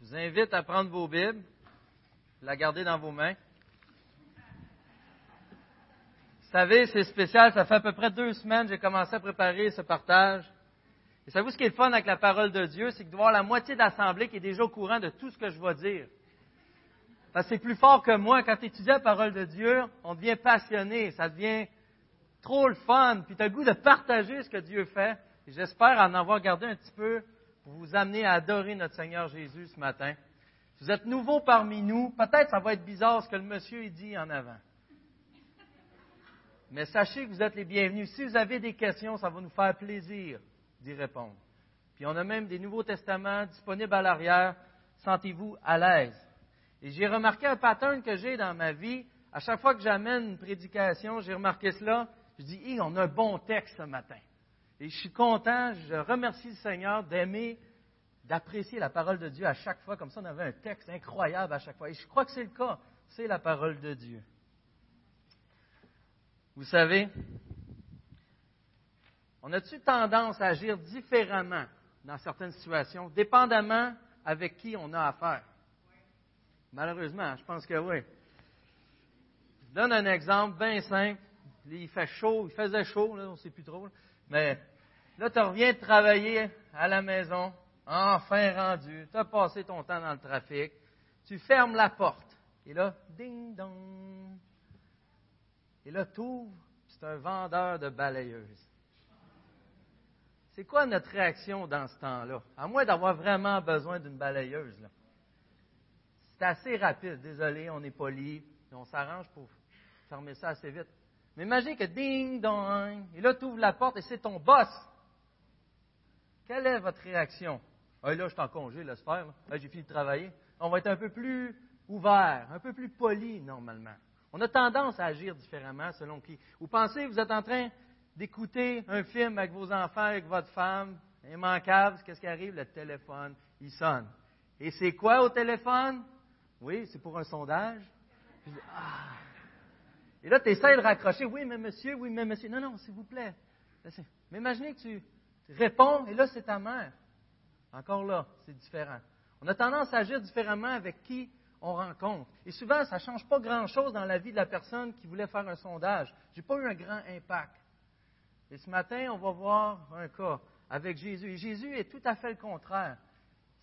Je vous invite à prendre vos Bibles, la garder dans vos mains. Vous savez, c'est spécial, ça fait à peu près deux semaines que j'ai commencé à préparer ce partage. Et savez-vous ce qui est le fun avec la parole de Dieu, c'est que de voir la moitié de l'Assemblée qui est déjà au courant de tout ce que je vais dire. Parce que c'est plus fort que moi. Quand tu étudies la parole de Dieu, on devient passionné, ça devient trop le fun, puis tu as le goût de partager ce que Dieu fait. J'espère en avoir gardé un petit peu vous amener à adorer notre Seigneur Jésus ce matin. Si vous êtes nouveau parmi nous, peut-être ça va être bizarre ce que le monsieur dit en avant. Mais sachez que vous êtes les bienvenus. Si vous avez des questions, ça va nous faire plaisir d'y répondre. Puis on a même des Nouveaux Testaments disponibles à l'arrière. Sentez-vous à l'aise. Et j'ai remarqué un pattern que j'ai dans ma vie. À chaque fois que j'amène une prédication, j'ai remarqué cela. Je dis, on a un bon texte ce matin. Et je suis content, je remercie le Seigneur d'aimer, d'apprécier la parole de Dieu à chaque fois. Comme ça, on avait un texte incroyable à chaque fois. Et je crois que c'est le cas. C'est la parole de Dieu. Vous savez, on a-tu tendance à agir différemment dans certaines situations, dépendamment avec qui on a affaire? Malheureusement, je pense que oui. Je donne un exemple bien simple. Il fait chaud, il faisait chaud, là, on ne sait plus trop. Mais là, tu reviens travailler à la maison, enfin rendu, tu as passé ton temps dans le trafic, tu fermes la porte. Et là, ding dong. Et là, tu ouvres, c'est un vendeur de balayeuses. C'est quoi notre réaction dans ce temps-là? À moins d'avoir vraiment besoin d'une balayeuse. C'est assez rapide. Désolé, on est poli. On s'arrange pour fermer ça assez vite. Mais imagine que ding dong, et là tu ouvres la porte et c'est ton boss. Quelle est votre réaction? Ah, là, je suis en congé, laisse faire. j'ai fini de travailler. On va être un peu plus ouvert, un peu plus poli normalement. On a tendance à agir différemment selon qui. Vous pensez, vous êtes en train d'écouter un film avec vos enfants, avec votre femme, immanquable, qu'est-ce qui arrive? Le téléphone, il sonne. Et c'est quoi au téléphone? Oui, c'est pour un sondage. ah. Et là, tu essaies de raccrocher. Oui, mais monsieur, oui, mais monsieur. Non, non, s'il vous plaît. Mais imaginez que tu réponds et là, c'est ta mère. Encore là, c'est différent. On a tendance à agir différemment avec qui on rencontre. Et souvent, ça ne change pas grand-chose dans la vie de la personne qui voulait faire un sondage. Je n'ai pas eu un grand impact. Et ce matin, on va voir un cas avec Jésus. Et Jésus est tout à fait le contraire.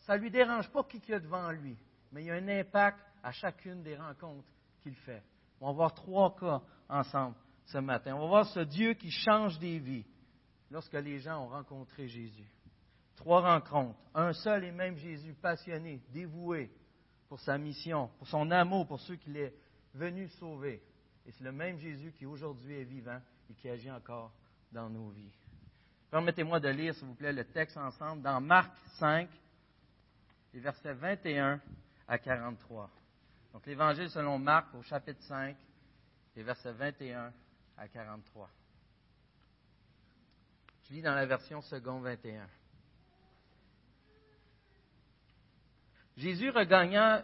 Ça ne lui dérange pas qui qu'il y a devant lui, mais il y a un impact à chacune des rencontres qu'il fait. On va voir trois cas ensemble ce matin. On va voir ce Dieu qui change des vies lorsque les gens ont rencontré Jésus. Trois rencontres. Un seul et même Jésus, passionné, dévoué pour sa mission, pour son amour pour ceux qu'il est venu sauver. Et c'est le même Jésus qui aujourd'hui est vivant et qui agit encore dans nos vies. Permettez-moi de lire, s'il vous plaît, le texte ensemble dans Marc 5, les versets 21 à 43. Donc l'Évangile selon Marc au chapitre 5, les versets 21 à 43. Je lis dans la version second 21. Jésus regagna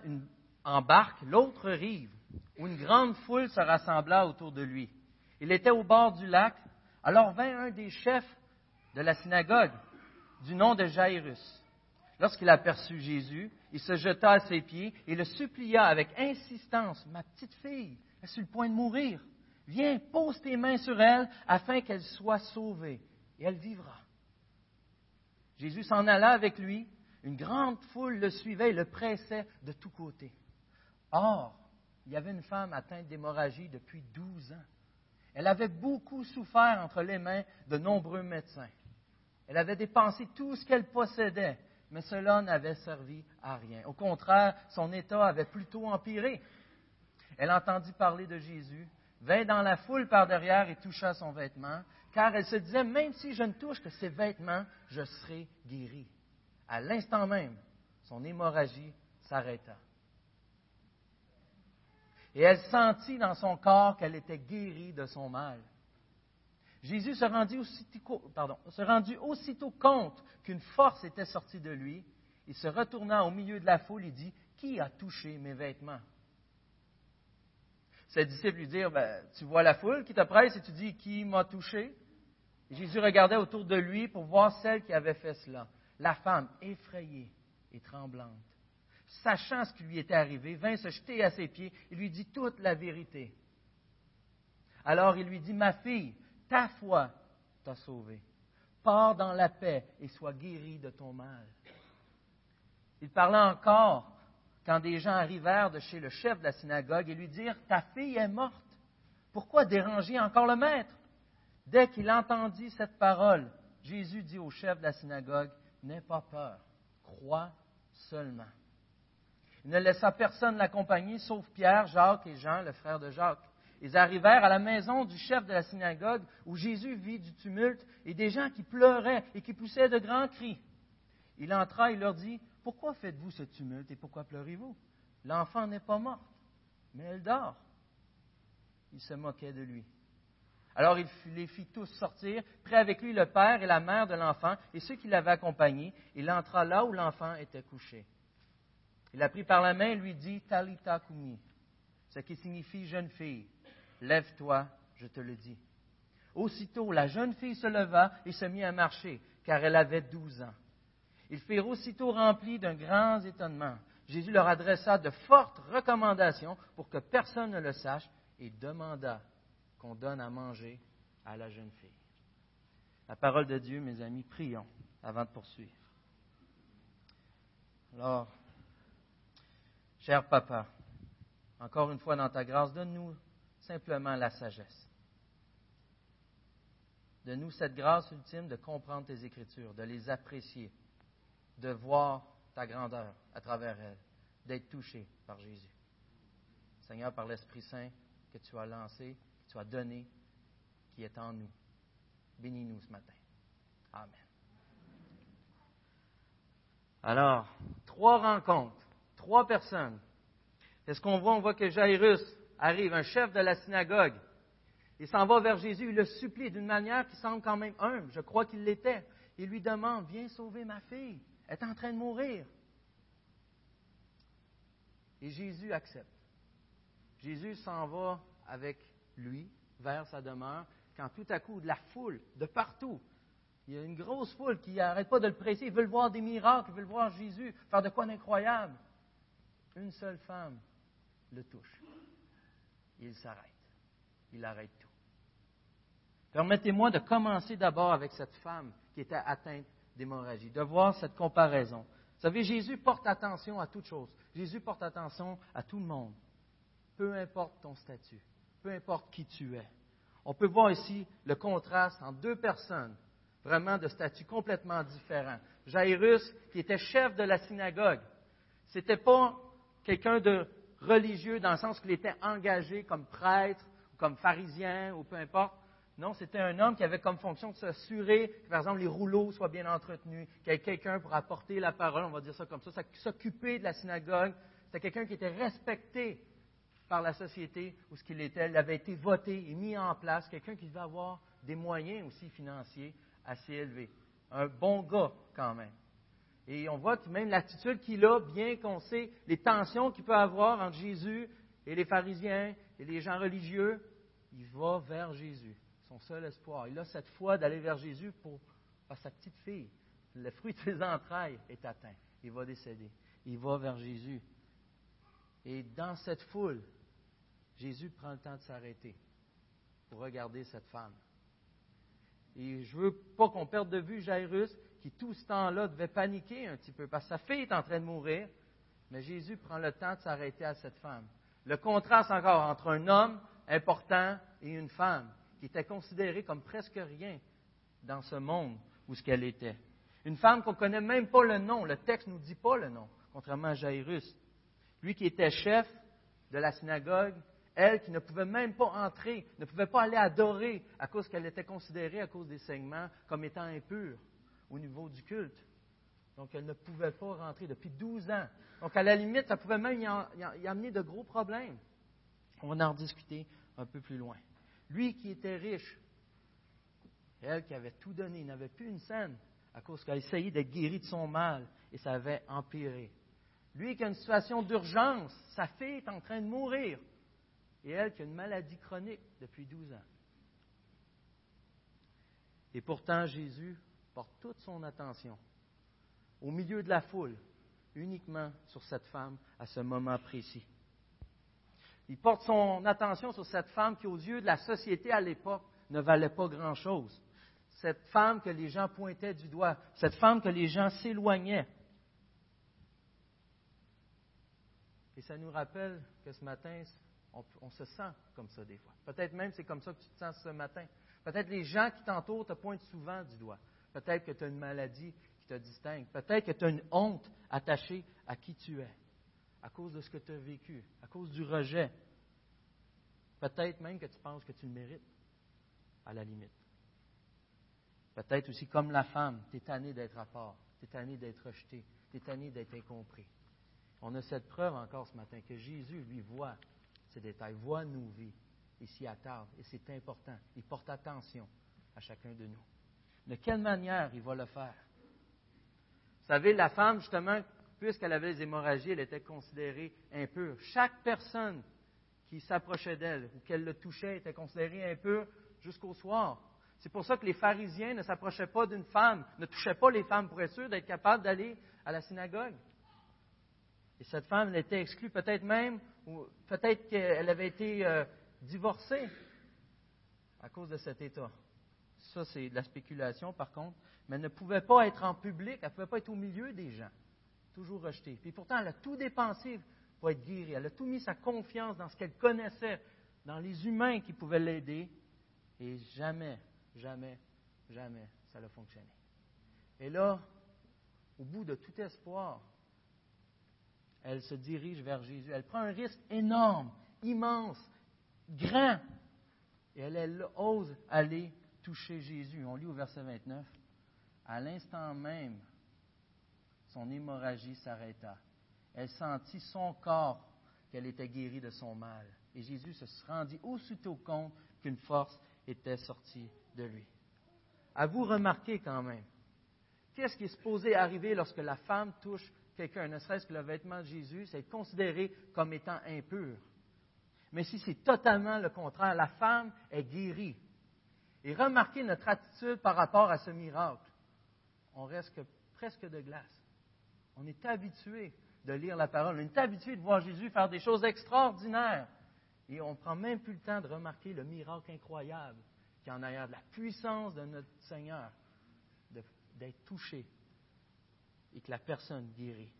en barque l'autre rive, où une grande foule se rassembla autour de lui. Il était au bord du lac, alors vint un des chefs de la synagogue, du nom de Jairus. Lorsqu'il aperçut Jésus, il se jeta à ses pieds et le supplia avec insistance, Ma petite fille est sur le point de mourir. Viens, pose tes mains sur elle afin qu'elle soit sauvée, et elle vivra. Jésus s'en alla avec lui. Une grande foule le suivait et le pressait de tous côtés. Or, il y avait une femme atteinte d'hémorragie depuis douze ans. Elle avait beaucoup souffert entre les mains de nombreux médecins. Elle avait dépensé tout ce qu'elle possédait mais cela n'avait servi à rien. Au contraire, son état avait plutôt empiré. Elle entendit parler de Jésus, vint dans la foule par derrière et toucha son vêtement, car elle se disait, même si je ne touche que ses vêtements, je serai guérie. À l'instant même, son hémorragie s'arrêta. Et elle sentit dans son corps qu'elle était guérie de son mal. Jésus se rendit aussitôt, pardon, se rendit aussitôt compte qu'une force était sortie de lui. Il se retourna au milieu de la foule et dit Qui a touché mes vêtements? Ses disciples lui dirent ben, Tu vois la foule qui te presse et tu dis Qui m'a touché? Jésus regardait autour de lui pour voir celle qui avait fait cela, la femme effrayée et tremblante sachant ce qui lui était arrivé, vint se jeter à ses pieds et lui dit toute la vérité. Alors il lui dit, Ma fille, ta foi t'a sauvée. Pars dans la paix et sois guérie de ton mal. Il parla encore quand des gens arrivèrent de chez le chef de la synagogue et lui dirent, Ta fille est morte. Pourquoi déranger encore le maître Dès qu'il entendit cette parole, Jésus dit au chef de la synagogue, N'aie pas peur, crois seulement. Il ne laissa personne l'accompagner, sauf Pierre, Jacques et Jean, le frère de Jacques. Ils arrivèrent à la maison du chef de la synagogue où Jésus vit du tumulte et des gens qui pleuraient et qui poussaient de grands cris. Il entra et leur dit, Pourquoi faites-vous ce tumulte et pourquoi pleurez-vous? L'enfant n'est pas morte, mais elle dort. Il se moquait de lui. Alors il les fit tous sortir, prit avec lui le père et la mère de l'enfant et ceux qui l'avaient accompagné. Il entra là où l'enfant était couché. Il la prit par la main et lui dit Talita kumi, ce qui signifie jeune fille, Lève-toi, je te le dis. Aussitôt, la jeune fille se leva et se mit à marcher, car elle avait douze ans. Ils furent aussitôt remplis d'un grand étonnement. Jésus leur adressa de fortes recommandations pour que personne ne le sache et demanda qu'on donne à manger à la jeune fille. La parole de Dieu, mes amis, prions avant de poursuivre. Alors, cher papa, encore une fois dans ta grâce, donne-nous simplement la sagesse. De nous cette grâce ultime de comprendre tes Écritures, de les apprécier, de voir ta grandeur à travers elles, d'être touché par Jésus. Seigneur, par l'Esprit Saint que tu as lancé, que tu as donné, qui est en nous. Bénis-nous ce matin. Amen. Alors, trois rencontres, trois personnes. Qu'est-ce qu'on voit? On voit que Jairus arrive, un chef de la synagogue. Il s'en va vers Jésus, il le supplie d'une manière qui semble quand même humble, je crois qu'il l'était. Il lui demande, viens sauver ma fille, est en train de mourir. Et Jésus accepte. Jésus s'en va avec lui vers sa demeure, quand tout à coup, de la foule, de partout, il y a une grosse foule qui n'arrête pas de le presser, ils veulent voir des miracles, ils veulent voir Jésus faire de quoi d'incroyable. Une seule femme le touche il s'arrête. Il arrête tout. Permettez-moi de commencer d'abord avec cette femme qui était atteinte d'hémorragie, de voir cette comparaison. Vous savez, Jésus porte attention à toute chose. Jésus porte attention à tout le monde. Peu importe ton statut, peu importe qui tu es. On peut voir ici le contraste entre deux personnes, vraiment de statut complètement différent. Jairus, qui était chef de la synagogue, c'était pas quelqu'un de religieux dans le sens qu'il était engagé comme prêtre, ou comme pharisien, ou peu importe. Non, c'était un homme qui avait comme fonction de s'assurer que, par exemple, les rouleaux soient bien entretenus, qu'il y ait quelqu'un pour apporter la parole, on va dire ça comme ça, s'occuper de la synagogue. C'était quelqu'un qui était respecté par la société où ce qu'il était. Il avait été voté et mis en place, quelqu'un qui devait avoir des moyens aussi financiers assez élevés. Un bon gars quand même. Et on voit que même l'attitude qu'il a, bien qu'on sait les tensions qu'il peut avoir entre Jésus et les pharisiens et les gens religieux, il va vers Jésus, son seul espoir. Il a cette foi d'aller vers Jésus pour, sa petite fille. Le fruit de ses entrailles est atteint. Il va décéder. Il va vers Jésus. Et dans cette foule, Jésus prend le temps de s'arrêter pour regarder cette femme. Et je ne veux pas qu'on perde de vue Jairus, qui tout ce temps-là devait paniquer un petit peu, parce que sa fille est en train de mourir, mais Jésus prend le temps de s'arrêter à cette femme. Le contraste encore entre un homme important et une femme, qui était considérée comme presque rien dans ce monde où ce qu'elle était. Une femme qu'on ne connaît même pas le nom, le texte ne nous dit pas le nom, contrairement à Jairus. Lui qui était chef de la synagogue, elle qui ne pouvait même pas entrer, ne pouvait pas aller adorer à cause qu'elle était considérée, à cause des saignements, comme étant impure au niveau du culte. Donc, elle ne pouvait pas rentrer depuis 12 ans. Donc, à la limite, ça pouvait même y, amener de gros problèmes. On va en discuter un peu plus loin. Lui qui était riche, elle qui avait tout donné, n'avait plus une scène à cause qu'elle essayait d'être guérie de son mal et ça avait empiré. Lui qui a une situation d'urgence, sa fille est en train de mourir et elle qui a une maladie chronique depuis 12 ans. Et pourtant, Jésus porte toute son attention au milieu de la foule, uniquement sur cette femme à ce moment précis. Il porte son attention sur cette femme qui, aux yeux de la société à l'époque, ne valait pas grand-chose. Cette femme que les gens pointaient du doigt, cette femme que les gens s'éloignaient. Et ça nous rappelle que ce matin, on, se sent comme ça des fois. Peut-être même c'est comme ça que tu te sens ce matin. Peut-être les gens qui t'entourent te pointent souvent du doigt. Peut-être que tu as une maladie qui te distingue. Peut-être que tu as une honte attachée à qui tu es, à cause de ce que tu as vécu, à cause du rejet. Peut-être même que tu penses que tu le mérites, à la limite. Peut-être aussi comme la femme, tu es tanné d'être à part, tu es tanné d'être rejeté, tu es tanné d'être incompris. On a cette preuve encore ce matin que Jésus, lui, voit ces détails, voit nos vies et s'y attarde. Et c'est important. Il porte attention à chacun de nous. De quelle manière il va le faire? Vous savez, la femme, justement, puisqu'elle avait les hémorragies, elle était considérée impure. Chaque personne qui s'approchait d'elle ou qu'elle le touchait était considérée impure jusqu'au soir. C'est pour ça que les pharisiens ne s'approchaient pas d'une femme, ne touchaient pas les femmes pour être sûrs d'être capables d'aller à la synagogue. Et cette femme, était exclue, peut-être même, ou peut-être qu'elle avait été euh, divorcée à cause de cet état. Ça, c'est de la spéculation, par contre. Mais elle ne pouvait pas être en public, elle ne pouvait pas être au milieu des gens. Toujours rejetée. Puis pourtant, elle a tout dépensé pour être guérie. Elle a tout mis sa confiance dans ce qu'elle connaissait, dans les humains qui pouvaient l'aider. Et jamais, jamais, jamais, ça n'a fonctionné. Et là, au bout de tout espoir, elle se dirige vers Jésus. Elle prend un risque énorme, immense, grand. Et elle, ose aller toucher Jésus. On lit au verset 29. À l'instant même, son hémorragie s'arrêta. Elle sentit son corps qu'elle était guérie de son mal. Et Jésus se rendit aussitôt compte qu'une force était sortie de lui. À vous remarquer quand même, qu'est-ce qui est supposé arriver lorsque la femme touche quelqu'un, ne serait-ce que le vêtement de Jésus, c'est considéré comme étant impur. Mais si c'est totalement le contraire, la femme est guérie. Et remarquez notre attitude par rapport à ce miracle. On reste presque de glace. On est habitué de lire la parole. On est habitué de voir Jésus faire des choses extraordinaires. Et on ne prend même plus le temps de remarquer le miracle incroyable qui en a de la puissance de notre Seigneur, d'être touché et que la personne guérit.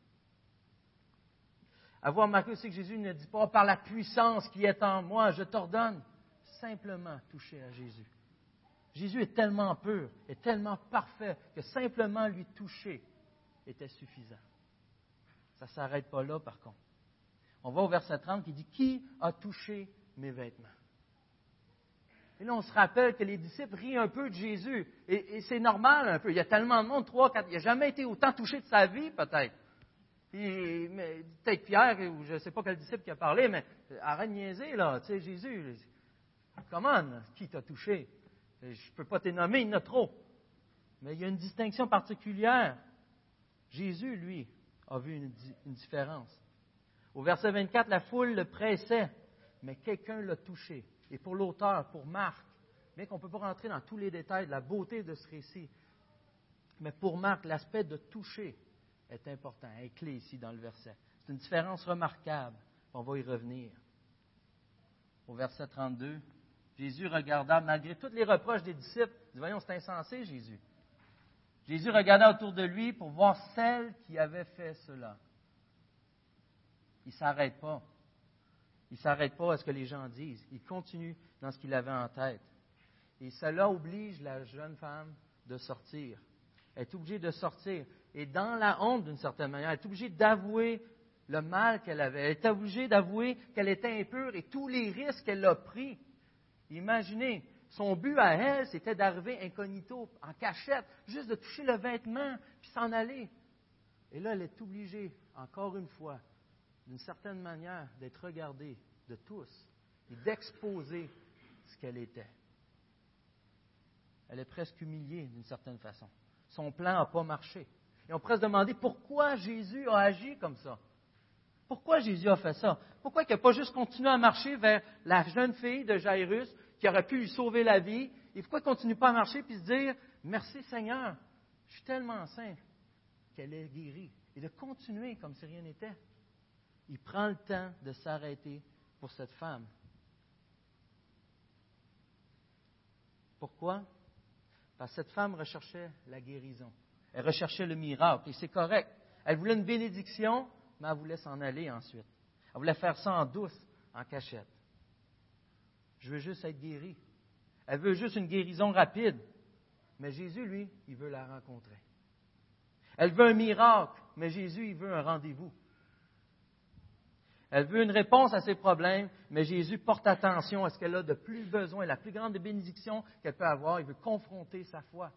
Avoir remarqué aussi que Jésus ne dit pas par la puissance qui est en moi, je t'ordonne. Simplement toucher à Jésus. Jésus est tellement pur, est tellement parfait que simplement lui toucher était suffisant. Ça ne s'arrête pas là, par contre. On va au verset 30 qui dit Qui a touché mes vêtements? Et là, on se rappelle que les disciples rient un peu de Jésus. Et, c'est normal un peu. Il y a tellement de monde, trois, quatre. Il n'a jamais été autant touché de sa vie, peut-être. Peut-être Pierre, ou je ne sais pas quel disciple qui a parlé, mais arrête de niaiser, là. Tu sais, Jésus, comment, qui t'a touché? Je ne peux pas te nommer, il y en a trop. Mais il y a une distinction particulière. Jésus, lui, a vu une, différence. Au verset 24, la foule le pressait, mais quelqu'un l'a touché et pour l'auteur, pour Marc, bien qu'on ne peut pas rentrer dans tous les détails de la beauté de ce récit, mais pour Marc, l'aspect de toucher est important, est clé ici dans le verset. C'est une différence remarquable. On va y revenir. Au verset 32, Jésus regarda, malgré tous les reproches des disciples, dit, voyons, c'est insensé, Jésus. Jésus regarda autour de lui pour voir celle qui avait fait cela. Il ne s'arrête pas. Il ne s'arrête pas à ce que les gens disent. Il continue dans ce qu'il avait en tête. Et cela oblige la jeune femme de sortir. Elle est obligée de sortir. Et dans la honte, d'une certaine manière, elle est obligée d'avouer le mal qu'elle avait. Elle est obligée d'avouer qu'elle était impure et tous les risques qu'elle a pris. Imaginez, son but à elle, c'était d'arriver incognito, en cachette, juste de toucher le vêtement, puis s'en aller. Et là, elle est obligée, encore une fois, d'une certaine manière, d'être regardée de tous et d'exposer ce qu'elle était. Elle est presque humiliée d'une certaine façon. Son plan n'a pas marché. Et on pourrait se demander pourquoi Jésus a agi comme ça. Pourquoi Jésus a fait ça? Pourquoi il n'a pas juste continué à marcher vers la jeune fille de Jairus qui aurait pu lui sauver la vie? Et pourquoi il ne continue pas à marcher et se dire Merci Seigneur, je suis tellement saint qu'elle est guérie, et de continuer comme si rien n'était. Il prend le temps de s'arrêter pour cette femme. Pourquoi? Parce que cette femme recherchait la guérison. Elle recherchait le miracle, et c'est correct. Elle voulait une bénédiction, mais elle voulait s'en aller ensuite. Elle voulait faire ça en douce, en cachette. Je veux juste être guérie. Elle veut juste une guérison rapide. Mais Jésus, lui, il veut la rencontrer. Elle veut un miracle, mais Jésus, il veut un rendez-vous. Elle veut une réponse à ses problèmes, mais Jésus porte attention à ce qu'elle a de plus besoin, la plus grande bénédiction qu'elle peut avoir. Il veut confronter sa foi.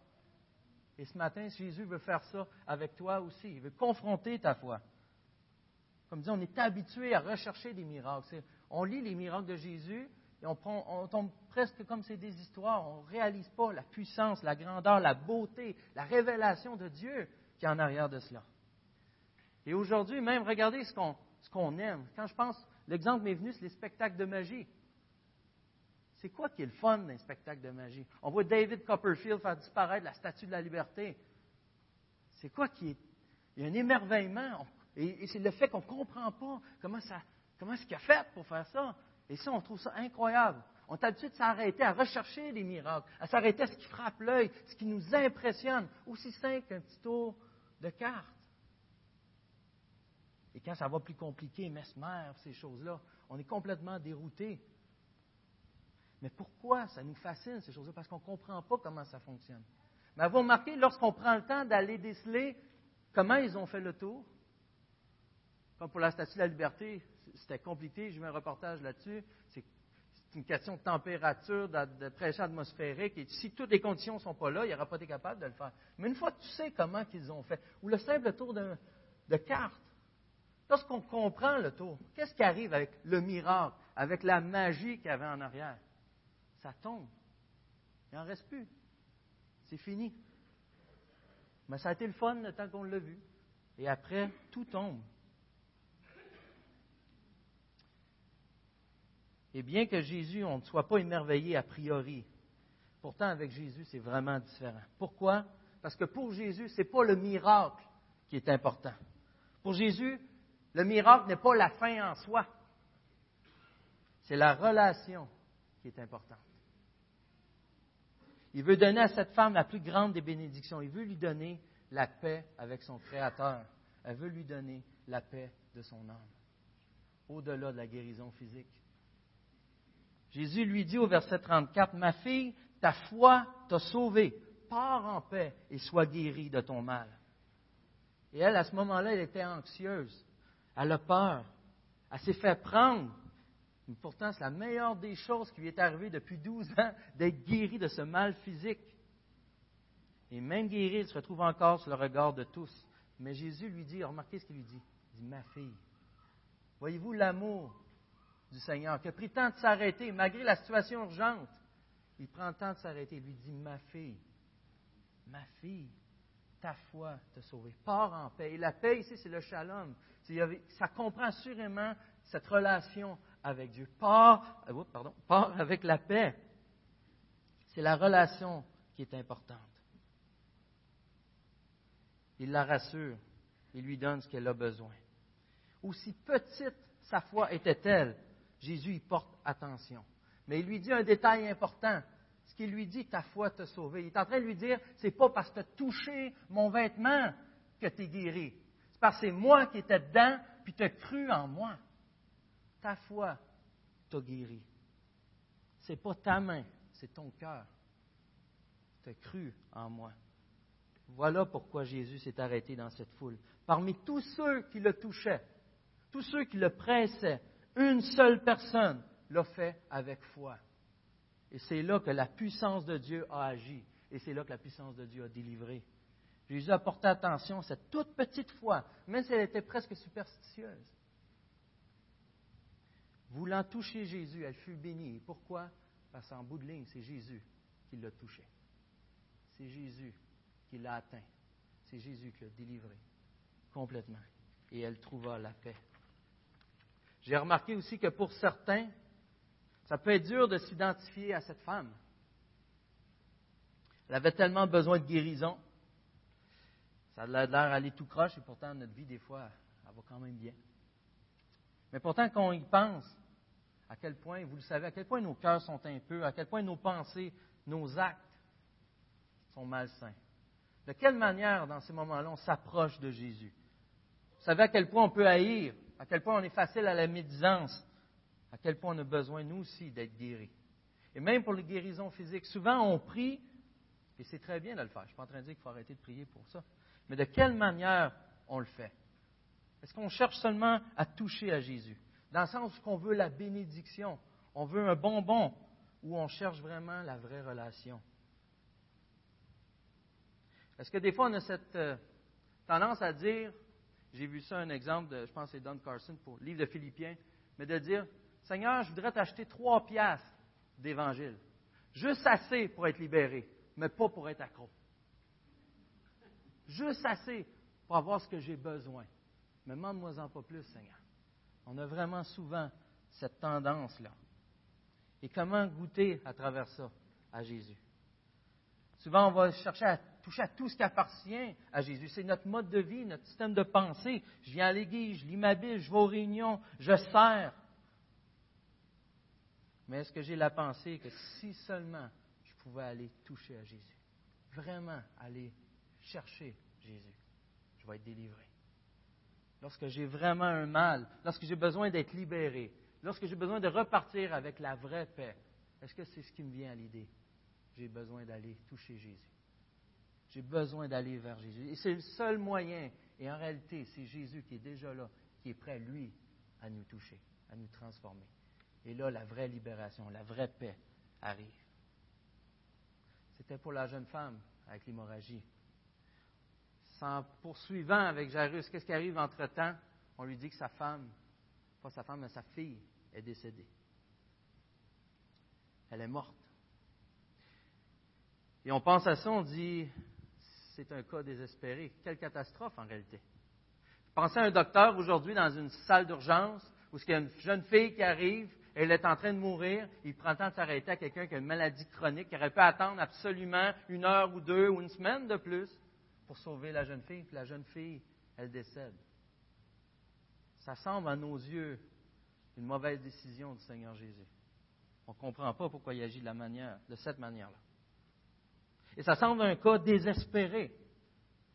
Et ce matin, Jésus veut faire ça avec toi aussi. Il veut confronter ta foi. Comme dit, on est habitué à rechercher des miracles. On lit les miracles de Jésus et on, tombe presque comme c'est des histoires. On ne réalise pas la puissance, la grandeur, la beauté, la révélation de Dieu qui est en arrière de cela. Et aujourd'hui, même, regardez ce qu'on ce qu'on aime. Quand je pense, l'exemple m'est venu, c'est les spectacles de magie. C'est quoi qui est le fun d'un spectacle de magie? On voit David Copperfield faire disparaître la statue de la liberté. C'est quoi qui est. Il y a un émerveillement. Et, c'est le fait qu'on ne comprend pas comment, ça, comment est-ce qu'il a fait pour faire ça. Et ça, on trouve ça incroyable. On est habitué de s'arrêter à rechercher des miracles, à s'arrêter à ce qui frappe l'œil, ce qui nous impressionne, aussi simple qu'un petit tour de carte. Et quand ça va plus compliqué, mesmer, ces choses-là, on est complètement dérouté. Mais pourquoi ça nous fascine, ces choses-là? Parce qu'on ne comprend pas comment ça fonctionne. Mais vous remarquez, lorsqu'on prend le temps d'aller déceler comment ils ont fait le tour, comme pour la Statue de la Liberté, c'était compliqué, j'ai eu un reportage là-dessus. C'est une question de température, de, pression atmosphérique. Et si toutes les conditions ne sont pas là, il n'y aura pas été capable de le faire. Mais une fois que tu sais comment ils ont fait, ou le simple tour de, de carte, Lorsqu'on comprend le tour, qu'est-ce qui arrive avec le miracle, avec la magie qu'il y avait en arrière? Ça tombe. Il n'en reste plus. C'est fini. Mais ça a été le fun le temps qu'on l'a vu. Et après, tout tombe. Et bien que Jésus, on ne soit pas émerveillé a priori, pourtant avec Jésus, c'est vraiment différent. Pourquoi? Parce que pour Jésus, ce n'est pas le miracle qui est important. Pour Jésus, le miracle n'est pas la fin en soi. C'est la relation qui est importante. Il veut donner à cette femme la plus grande des bénédictions. Il veut lui donner la paix avec son Créateur. Elle veut lui donner la paix de son âme, au-delà de la guérison physique. Jésus lui dit au verset 34, Ma fille, ta foi t'a sauvée. Pars en paix et sois guérie de ton mal. Et elle, à ce moment-là, elle était anxieuse. Elle a peur. Elle s'est fait prendre. Pourtant, c'est la meilleure des choses qui lui est arrivée depuis 12 ans, d'être guérie de ce mal physique. Et même guérie, elle se retrouve encore sur le regard de tous. Mais Jésus lui dit, remarquez ce qu'il lui dit. Dit, ma fille. Voyez-vous l'amour du Seigneur qui a pris le temps de s'arrêter, malgré la situation urgente. Il prend le temps de s'arrêter. Il lui dit, ma fille, ma fille, ta foi t'a sauvé. Pars en paix. Et la paix ici, c'est le shalom. Ça comprend assurément cette relation avec Dieu. Pars, euh, pardon, pars avec la paix. C'est la relation qui est importante. Il la rassure. Il lui donne ce qu'elle a besoin. Aussi petite sa foi était-elle, Jésus y porte attention. Mais il lui dit un détail important ce qu'il lui dit, ta foi t'a sauvé. Il est en train de lui dire, c'est pas parce que tu as touché mon vêtement que tu es guéri. C'est parce que c'est moi qui étais dedans, puis tu as cru en moi. Ta foi t'a guéri. C'est pas ta main, c'est ton cœur. Tu as cru en moi. Voilà pourquoi Jésus s'est arrêté dans cette foule. Parmi tous ceux qui le touchaient, tous ceux qui le pressaient, une seule personne l'a fait avec foi. Et c'est là que la puissance de Dieu a agi. Et c'est là que la puissance de Dieu a délivré. Jésus a porté attention à cette toute petite foi, même si elle était presque superstitieuse. Voulant toucher Jésus, elle fut bénie. Pourquoi? Parce qu'en bout de ligne, c'est Jésus qui l'a touché. C'est Jésus qui l'a atteint. C'est Jésus qui l'a délivré complètement. Et elle trouva la paix. J'ai remarqué aussi que pour certains, ça peut être dur de s'identifier à cette femme. Elle avait tellement besoin de guérison. Ça a l'air d'aller tout croche et pourtant notre vie, des fois, elle va quand même bien. Mais pourtant, quand on y pense, à quel point, vous le savez, à quel point nos cœurs sont un peu, à quel point nos pensées, nos actes sont malsains. De quelle manière, dans ces moments-là, on s'approche de Jésus? Vous savez à quel point on peut haïr, à quel point on est facile à la médisance, à quel point on a besoin, nous aussi, d'être guéris. Et même pour les guérisons physiques, souvent on prie, et c'est très bien de le faire. Je ne suis pas en train de dire qu'il faut arrêter de prier pour ça. Mais de quelle manière on le fait? Est-ce qu'on cherche seulement à toucher à Jésus? Dans le sens qu'on veut la bénédiction, on veut un bonbon, ou on cherche vraiment la vraie relation? Est-ce que des fois on a cette euh, tendance à dire, j'ai vu ça un exemple, de, je pense que c'est Don Carson pour le livre de Philippiens, mais de dire, Seigneur, je voudrais t'acheter trois piastres d'évangile. Juste assez pour être libéré, mais pas pour être accro. Juste assez pour avoir ce que j'ai besoin. Mais demande-moi-en pas plus, Seigneur. On a vraiment souvent cette tendance-là. Et comment goûter à travers ça à Jésus? Souvent, on va chercher à toucher à tout ce qui appartient à Jésus. C'est notre mode de vie, notre système de pensée. Je viens à l'église, je lis ma Bible, je vais aux réunions, je sers. Mais est-ce que j'ai la pensée que si seulement je pouvais aller toucher à Jésus, vraiment aller chercher Jésus, je vais être délivré. Lorsque j'ai vraiment un mal, lorsque j'ai besoin d'être libéré, lorsque j'ai besoin de repartir avec la vraie paix, est-ce que c'est ce qui me vient à l'idée? J'ai besoin d'aller toucher Jésus. J'ai besoin d'aller vers Jésus. Et c'est le seul moyen. Et en réalité, c'est Jésus qui est déjà là, qui est prêt, lui, à nous toucher, à nous transformer. Et là, la vraie libération, la vraie paix arrive. C'était pour la jeune femme avec l'hémorragie. Sans poursuivant avec Jairus, qu'est-ce qui arrive entre-temps? On lui dit que sa femme, pas sa femme, mais sa fille, est décédée. Elle est morte. Et on pense à ça, on dit, c'est un cas désespéré. Quelle catastrophe en réalité. Pensez à un docteur aujourd'hui dans une salle d'urgence où il y a une jeune fille qui arrive, elle est en train de mourir, il prend le temps de s'arrêter à quelqu'un qui a une maladie chronique, qui aurait pu attendre absolument une heure ou deux ou une semaine de plus pour sauver la jeune fille, puis la jeune fille, elle décède. Ça semble à nos yeux une mauvaise décision du Seigneur Jésus. On ne comprend pas pourquoi il agit de, cette manière-là. Et ça semble un cas désespéré.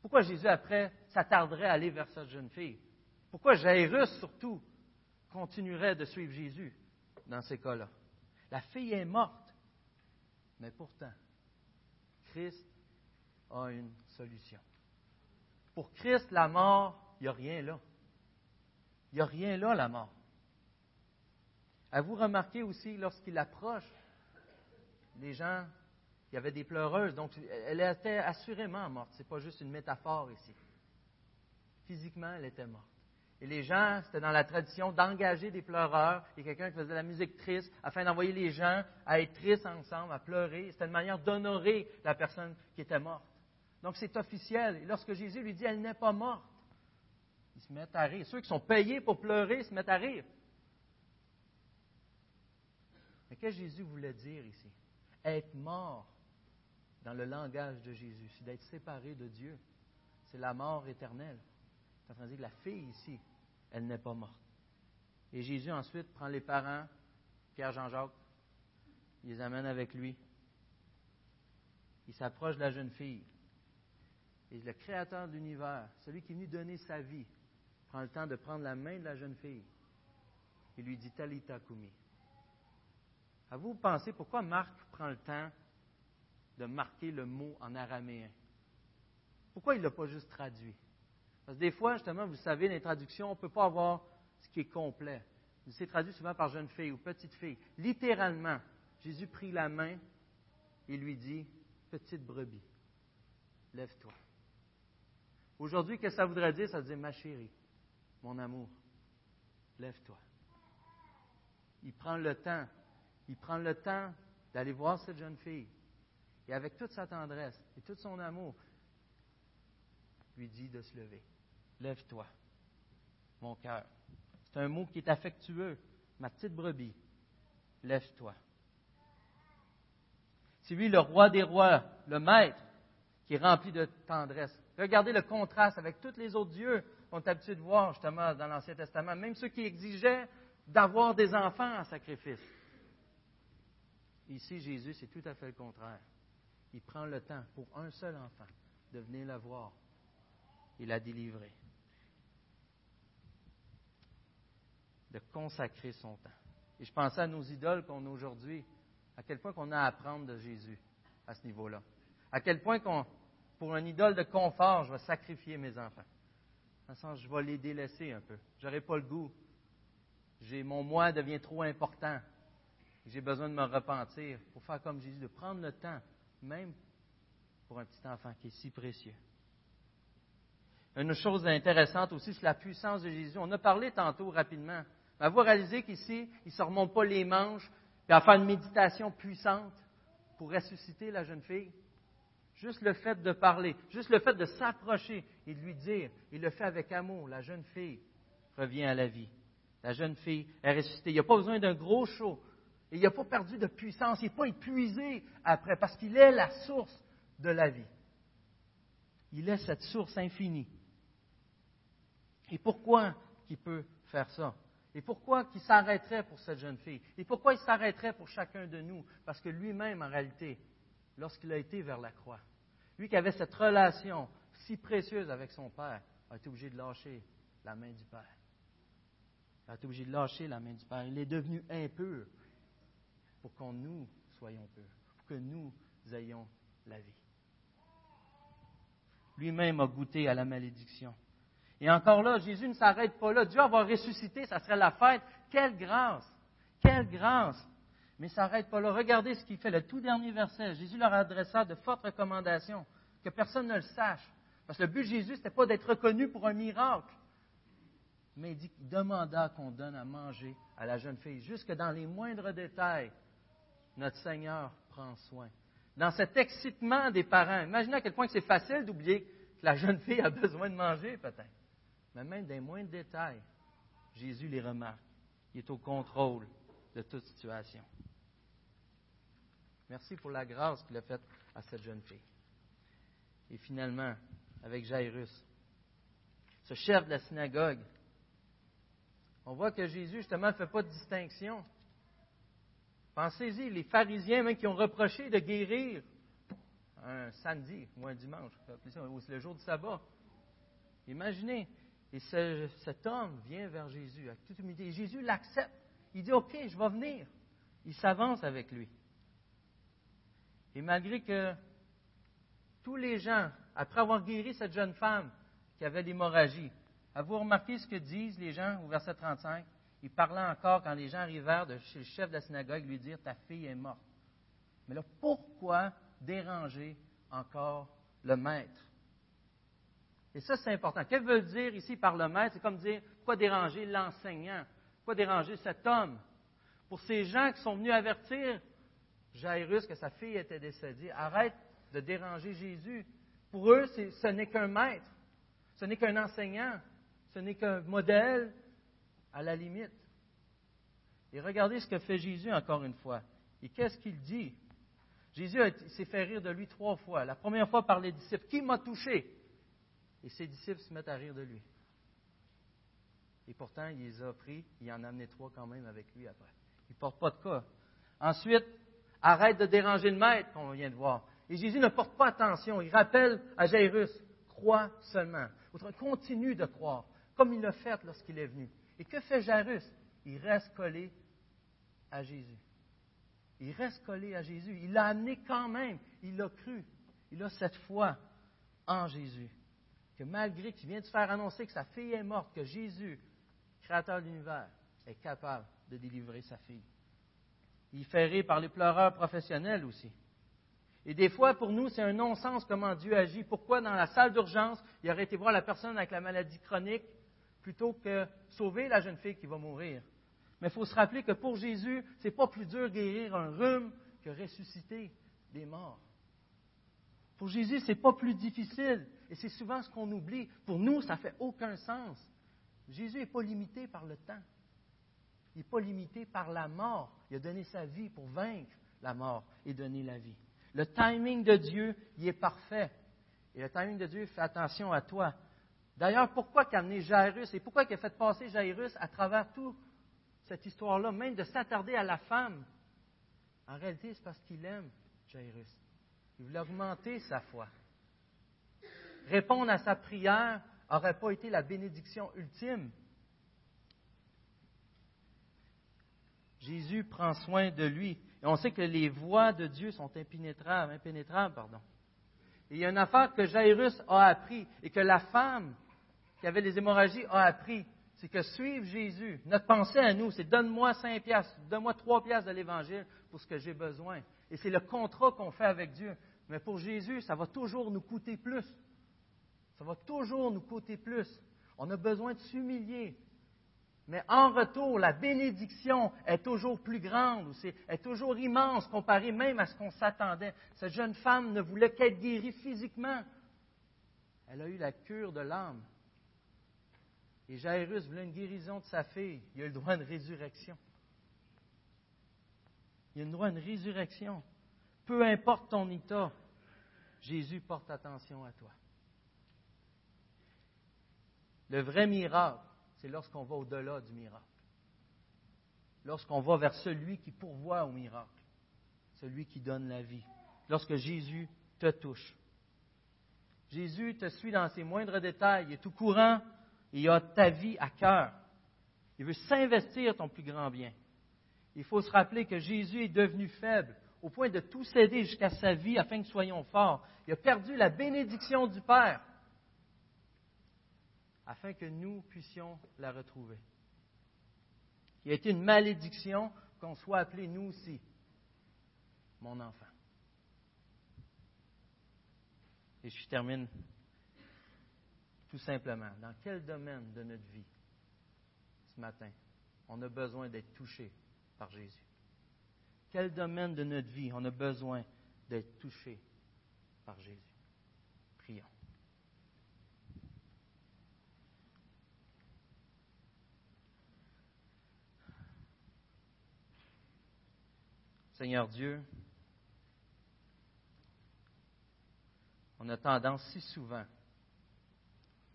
Pourquoi Jésus, après, s'attarderait à aller vers cette jeune fille? Pourquoi Jairus, surtout, continuerait de suivre Jésus dans ces cas-là? La fille est morte, mais pourtant, Christ a une solution. Pour Christ, la mort, il n'y a rien là. Il n'y a rien là, la mort. Avez-vous remarqué aussi, lorsqu'il approche, les gens il y avait des pleureuses, donc elle était assurément morte. Ce n'est pas juste une métaphore ici. Physiquement, elle était morte. Et les gens, c'était dans la tradition d'engager des pleureurs et quelqu'un qui faisait de la musique triste afin d'envoyer les gens à être tristes ensemble, à pleurer. C'était une manière d'honorer la personne qui était morte. Donc c'est officiel. Et lorsque Jésus lui dit, elle n'est pas morte, ils se mettent à rire. Ceux qui sont payés pour pleurer se mettent à rire. Mais qu'est-ce que Jésus voulait dire ici? Être mort dans le langage de Jésus, c'est d'être séparé de Dieu. C'est la mort éternelle. C'est en train de dire la fille ici, elle n'est pas morte. Et Jésus ensuite prend les parents, Pierre, Jean-Jacques, il les amène avec lui. Il s'approche de la jeune fille. Et le Créateur de l'univers, celui qui est venu donner sa vie, prend le temps de prendre la main de la jeune fille et lui dit Talita Kumi. À vous penser pourquoi Marc prend le temps de marquer le mot en araméen. Pourquoi il ne l'a pas juste traduit? Parce que des fois, justement, vous savez, les traductions, on ne peut pas avoir ce qui est complet. C'est traduit souvent par jeune fille ou petite fille. Littéralement, Jésus prit la main et lui dit Petite brebis, lève-toi. Aujourd'hui, qu'est-ce que ça voudrait dire? Ça veut dire ma chérie, mon amour, lève-toi. Il prend le temps, il prend le temps d'aller voir cette jeune fille, et avec toute sa tendresse et tout son amour, lui dit de se lever. Lève-toi, mon cœur. C'est un mot qui est affectueux. Ma petite brebis, lève-toi. C'est lui le roi des rois, le maître, qui est rempli de tendresse. Regardez le contraste avec tous les autres dieux qu'on est habitué de voir justement dans l'Ancien Testament, même ceux qui exigeaient d'avoir des enfants en sacrifice. Ici, Jésus, c'est tout à fait le contraire. Il prend le temps pour un seul enfant de venir le voir et la délivrer. De consacrer son temps. Et je pensais à nos idoles qu'on a aujourd'hui, à quel point qu'on a à apprendre de Jésus à ce niveau-là. À quel point qu'on, pour un idole de confort, je vais sacrifier mes enfants. Dans sens, je vais les délaisser un peu. Je n'aurai pas le goût. J'ai, mon moi devient trop important. J'ai besoin de me repentir pour faire comme Jésus, de prendre le temps, même pour un petit enfant qui est si précieux. Une chose intéressante aussi, c'est la puissance de Jésus. On a parlé tantôt rapidement. Mais vous réalisez qu'ici, il ne se remonte pas les manches et à faire une méditation puissante pour ressusciter la jeune fille. Juste le fait de parler, juste le fait de s'approcher et de lui dire, il le fait avec amour, la jeune fille revient à la vie. La jeune fille est ressuscitée. Il n'y a pas besoin d'un gros show. Il n'a pas perdu de puissance. Il n'est pas épuisé après parce qu'il est la source de la vie. Il est cette source infinie. Et pourquoi il peut faire ça? Et pourquoi il s'arrêterait pour cette jeune fille? Et pourquoi il s'arrêterait pour chacun de nous? Parce que lui-même, en réalité, lorsqu'il a été vers la croix, lui qui avait cette relation si précieuse avec son Père, a été obligé de lâcher la main du Père. Il a été obligé de lâcher la main du Père. Il est devenu impur pour qu'on nous soyons purs, pour que nous ayons la vie. Lui-même a goûté à la malédiction. Et encore là, Jésus ne s'arrête pas là. Dieu va ressusciter, ça serait la fête. Quelle grâce! Quelle grâce! Mais ça s'arrête pas là. Regardez ce qu'il fait, le tout dernier verset. Jésus leur adressa de fortes recommandations, que personne ne le sache. Parce que le but de Jésus, ce n'était pas d'être reconnu pour un miracle. Mais il demanda qu'on donne à manger à la jeune fille. Jusque dans les moindres détails, notre Seigneur prend soin. Dans cet excitement des parents, imaginez à quel point c'est facile d'oublier que la jeune fille a besoin de manger, peut-être mais même des moindres détails, Jésus les remarque. Il est au contrôle de toute situation. Merci pour la grâce qu'il a faite à cette jeune fille. Et finalement, avec Jairus, ce chef de la synagogue, on voit que Jésus, justement, ne fait pas de distinction. Pensez-y, les pharisiens, même qui ont reproché de guérir un samedi ou un dimanche, le jour du sabbat. Imaginez, et cet homme vient vers Jésus avec toute humilité. Jésus l'accepte. Il dit, OK, je vais venir. Il s'avance avec lui. Et malgré que tous les gens, après avoir guéri cette jeune femme qui avait l'hémorragie, avez-vous remarqué ce que disent les gens au verset 35? Il parlait encore quand les gens arrivèrent de chez le chef de la synagogue lui dire Ta fille est morte. Mais là, pourquoi déranger encore le maître? Et ça, c'est important. Qu'elle veut dire ici par le maître? C'est comme dire, pas déranger l'enseignant, pas déranger cet homme? Pour ces gens qui sont venus avertir Jairus que sa fille était décédée, arrête de déranger Jésus. Pour eux, ce n'est qu'un maître, ce n'est qu'un enseignant, ce n'est qu'un modèle à la limite. Et regardez ce que fait Jésus encore une fois. Et qu'est-ce qu'il dit? Jésus s'est fait rire de lui trois fois. La première fois par les disciples. Qui m'a touché? Et ses disciples se mettent à rire de lui. Et pourtant, il les a pris, il en a amené trois quand même avec lui après. Il ne porte pas de cas. Ensuite, arrête de déranger le maître, qu'on vient de voir. Et Jésus ne porte pas attention. Il rappelle à Jairus, crois seulement. Continue de croire, comme il l'a fait lorsqu'il est venu. Et que fait Jairus? Il reste collé à Jésus. Il reste collé à Jésus. Il l'a amené quand même. Il l'a cru. Il a cette foi en Jésus que malgré qu'il vient de faire annoncer que sa fille est morte, que Jésus, créateur de l'univers, est capable de délivrer sa fille. Il fait rire par les pleureurs professionnels aussi. Et des fois, pour nous, c'est un non-sens comment Dieu agit. Pourquoi dans la salle d'urgence, il aurait été voir la personne avec la maladie chronique plutôt que sauver la jeune fille qui va mourir? Mais il faut se rappeler que pour Jésus, ce n'est pas plus dur guérir un rhume que ressusciter des morts. Pour Jésus, ce n'est pas plus difficile. Et c'est souvent ce qu'on oublie. Pour nous, ça ne fait aucun sens. Jésus n'est pas limité par le temps. Il n'est pas limité par la mort. Il a donné sa vie pour vaincre la mort et donner la vie. Le timing de Dieu, il est parfait. Et le timing de Dieu fait attention à toi. D'ailleurs, pourquoi qu'amener Jairus et pourquoi qu'il a fait passer Jairus à travers toute cette histoire-là, même de s'attarder à la femme? En réalité, c'est parce qu'il aime Jairus. Il voulait augmenter sa foi. Répondre à sa prière n'aurait pas été la bénédiction ultime. Jésus prend soin de lui. Et on sait que les voies de Dieu sont impénétrables, impénétrables, pardon. Il y a une affaire que Jairus a appris et que la femme qui avait les hémorragies a appris, c'est que suivre Jésus, notre pensée à nous, c'est donne-moi cinq piastres, donne-moi trois piastres de l'Évangile pour ce que j'ai besoin. Et c'est le contrat qu'on fait avec Dieu. Mais pour Jésus, ça va toujours nous coûter plus. Ça va toujours nous coûter plus. On a besoin de s'humilier. Mais en retour, la bénédiction est toujours plus grande, est toujours immense comparée même à ce qu'on s'attendait. Cette jeune femme ne voulait qu'être guérie physiquement. Elle a eu la cure de l'âme. Et Jairus voulait une guérison de sa fille. Il a le droit à une résurrection. Il a le droit à une résurrection. Peu importe ton état, Jésus porte attention à toi. Le vrai miracle, c'est lorsqu'on va au-delà du miracle. Lorsqu'on va vers celui qui pourvoit au miracle, celui qui donne la vie. Lorsque Jésus te touche. Jésus te suit dans ses moindres détails, il est tout courant et il a ta vie à cœur. Il veut s'investir ton plus grand bien. Il faut se rappeler que Jésus est devenu faible au point de tout céder jusqu'à sa vie afin que soyons forts. Il a perdu la bénédiction du Père afin que nous puissions la retrouver. Il a été une malédiction qu'on soit appelé nous aussi, mon enfant. Et je termine tout simplement. Dans quel domaine de notre vie, ce matin, on a besoin d'être touché par Jésus? Quel domaine de notre vie on a besoin d'être touché par Jésus? Prions. Seigneur Dieu, on a tendance si souvent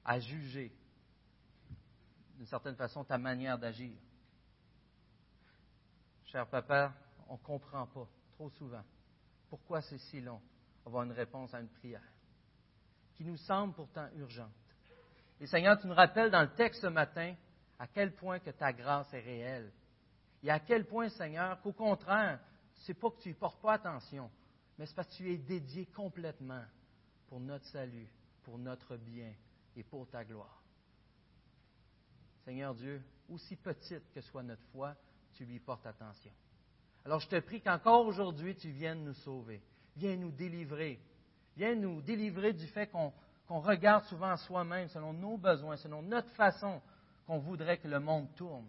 à juger d'une certaine façon ta manière d'agir. Cher papa, on ne comprend pas trop souvent pourquoi c'est si long avoir une réponse à une prière qui nous semble pourtant urgente. Et Seigneur, tu nous rappelles dans le texte ce matin à quel point que ta grâce est réelle et à quel point, Seigneur, qu'au contraire, c'est pas que tu n'y portes pas attention, mais c'est parce que tu es dédié complètement pour notre salut, pour notre bien et pour ta gloire. Seigneur Dieu, aussi petite que soit notre foi, tu lui portes attention. Alors je te prie qu'encore aujourd'hui, tu viennes nous sauver, viens nous délivrer, viens nous délivrer du fait qu'on regarde souvent soi-même selon nos besoins, selon notre façon qu'on voudrait que le monde tourne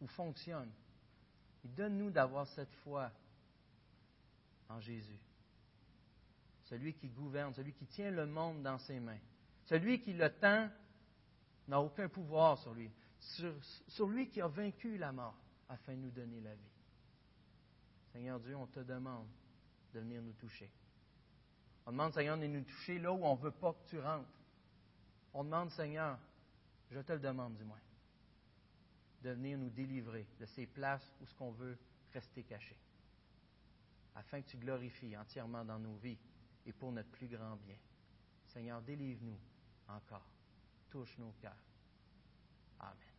ou fonctionne. Et donne-nous d'avoir cette foi en Jésus. Celui qui gouverne, celui qui tient le monde dans ses mains. Celui qui le tend n'a aucun pouvoir sur lui. Sur, lui qui a vaincu la mort afin de nous donner la vie. Seigneur Dieu, on te demande de venir nous toucher. On demande, Seigneur, de nous toucher là où on ne veut pas que tu rentres. On demande, Seigneur, je te le demande du moins, de venir nous délivrer de ces places où ce qu'on veut rester caché afin que tu glorifies entièrement dans nos vies et pour notre plus grand bien. Seigneur, délivre-nous encore. Touche nos cœurs. Amen.